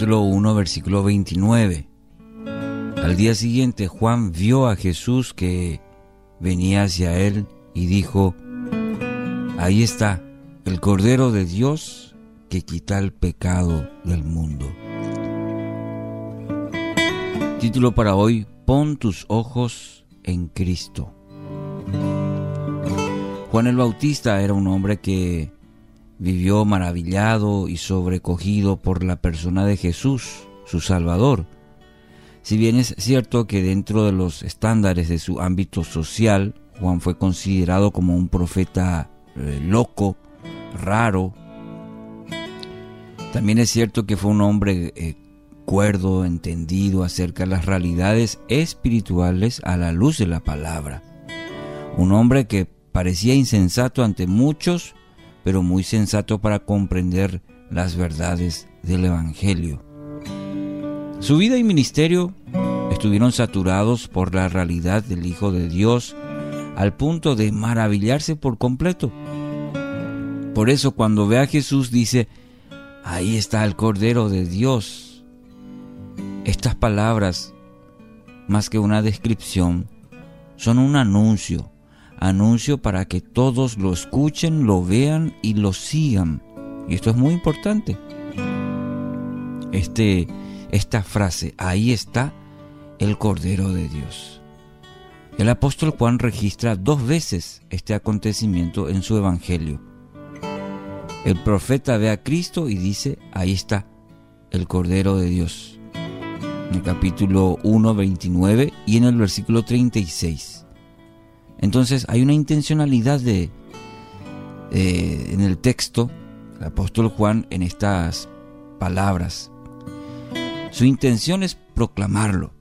capítulo 1, versículo 29. Al día siguiente Juan vio a Jesús que venía hacia él y dijo, ahí está el Cordero de Dios que quita el pecado del mundo. Título para hoy, pon tus ojos en Cristo. Juan el Bautista era un hombre que vivió maravillado y sobrecogido por la persona de Jesús, su Salvador. Si bien es cierto que dentro de los estándares de su ámbito social, Juan fue considerado como un profeta eh, loco, raro, también es cierto que fue un hombre eh, cuerdo, entendido acerca de las realidades espirituales a la luz de la palabra. Un hombre que parecía insensato ante muchos, pero muy sensato para comprender las verdades del Evangelio. Su vida y ministerio estuvieron saturados por la realidad del Hijo de Dios al punto de maravillarse por completo. Por eso cuando ve a Jesús dice, ahí está el Cordero de Dios. Estas palabras, más que una descripción, son un anuncio anuncio para que todos lo escuchen, lo vean y lo sigan. Y esto es muy importante. Este, esta frase, ahí está el Cordero de Dios. El apóstol Juan registra dos veces este acontecimiento en su Evangelio. El profeta ve a Cristo y dice, ahí está el Cordero de Dios. En el capítulo 1, 29 y en el versículo 36. Entonces hay una intencionalidad de, eh, en el texto, el apóstol Juan, en estas palabras. Su intención es proclamarlo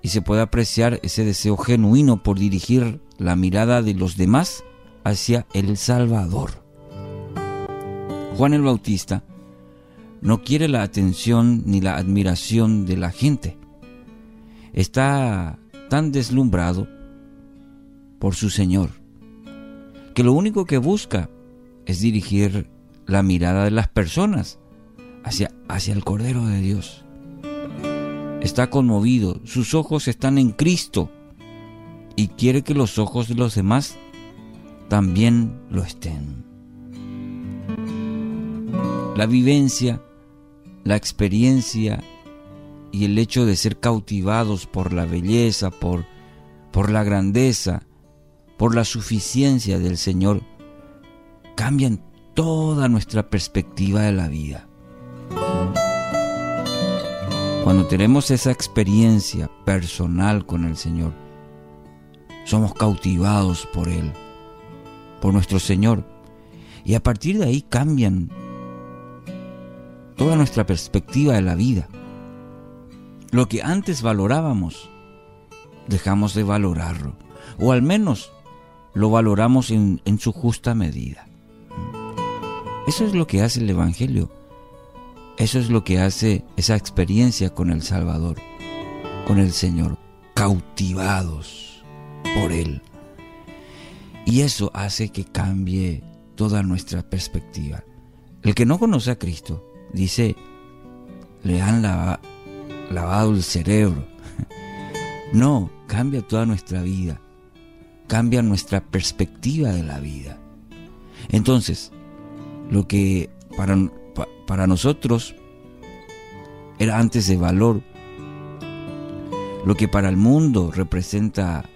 y se puede apreciar ese deseo genuino por dirigir la mirada de los demás hacia el Salvador. Juan el Bautista no quiere la atención ni la admiración de la gente. Está tan deslumbrado por su Señor, que lo único que busca es dirigir la mirada de las personas hacia, hacia el Cordero de Dios. Está conmovido, sus ojos están en Cristo y quiere que los ojos de los demás también lo estén. La vivencia, la experiencia y el hecho de ser cautivados por la belleza, por, por la grandeza, por la suficiencia del Señor, cambian toda nuestra perspectiva de la vida. Cuando tenemos esa experiencia personal con el Señor, somos cautivados por Él, por nuestro Señor, y a partir de ahí cambian toda nuestra perspectiva de la vida. Lo que antes valorábamos, dejamos de valorarlo, o al menos lo valoramos en, su justa medida. Eso es lo que hace el Evangelio. Eso es lo que hace esa experiencia con el Salvador, con el Señor, cautivados por Él. Y eso hace que cambie toda nuestra perspectiva. El que no conoce a Cristo dice, le han lavado el cerebro. No, cambia toda nuestra vida cambia nuestra perspectiva de la vida. Entonces, lo que para, para nosotros era antes de valor, lo que para el mundo representa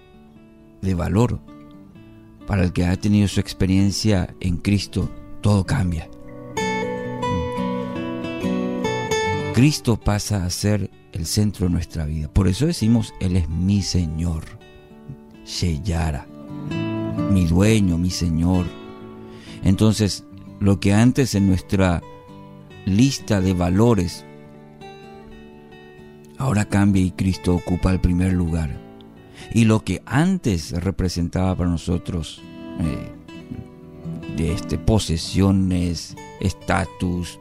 de valor, para el que ha tenido su experiencia en Cristo, todo cambia. Cristo pasa a ser el centro de nuestra vida. Por eso decimos, Él es mi Señor sellara, mi dueño, mi Señor. Entonces, lo que antes en nuestra lista de valores, ahora cambia y Cristo ocupa el primer lugar. Y lo que antes representaba para nosotros eh, de este, posesiones, estatus,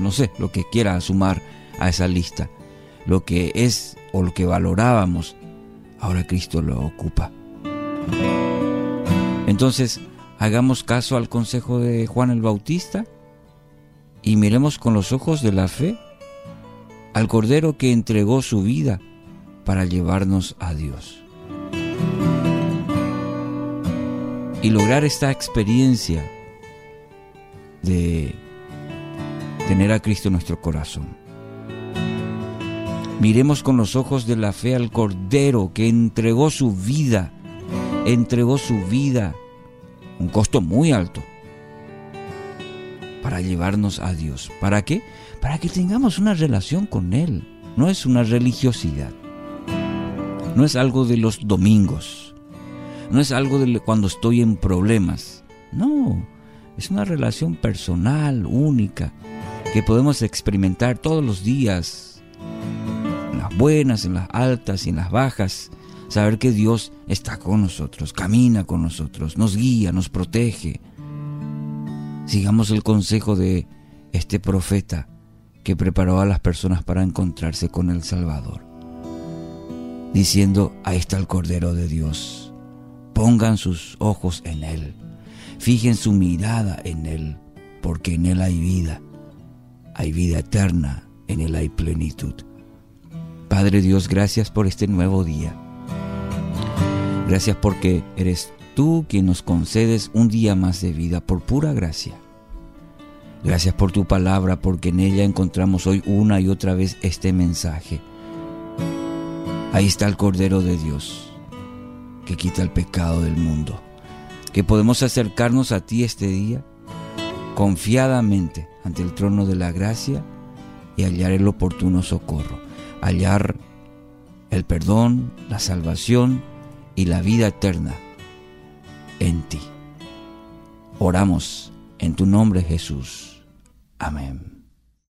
no sé, lo que quiera sumar a esa lista, lo que es o lo que valorábamos, ahora Cristo lo ocupa. Entonces, hagamos caso al consejo de Juan el Bautista y miremos con los ojos de la fe al Cordero que entregó su vida para llevarnos a Dios. Y lograr esta experiencia de tener a Cristo en nuestro corazón. Miremos con los ojos de la fe al Cordero que entregó su vida, entregó su vida, un costo muy alto, para llevarnos a Dios. ¿Para qué? Para que tengamos una relación con Él. No es una religiosidad. No es algo de los domingos. No es algo de cuando estoy en problemas. No, es una relación personal, única, que podemos experimentar todos los días, en las buenas, en las altas y en las bajas. Saber que Dios está con nosotros, camina con nosotros, nos guía, nos protege. Sigamos el consejo de este profeta que preparó a las personas para encontrarse con el Salvador, diciendo, ahí está el Cordero de Dios, pongan sus ojos en Él, fijen su mirada en Él, porque en Él hay vida, hay vida eterna, en Él hay plenitud. Padre Dios, gracias por este nuevo día. Gracias porque eres tú quien nos concedes un día más de vida por pura gracia. Gracias por tu palabra, porque en ella encontramos hoy una y otra vez este mensaje. Ahí está el Cordero de Dios, que quita el pecado del mundo. Que podemos acercarnos a ti este día confiadamente ante el trono de la gracia y hallar el oportuno socorro. Hallar el perdón, la salvación y la vida eterna en ti. Oramos en tu nombre Jesús. Amén.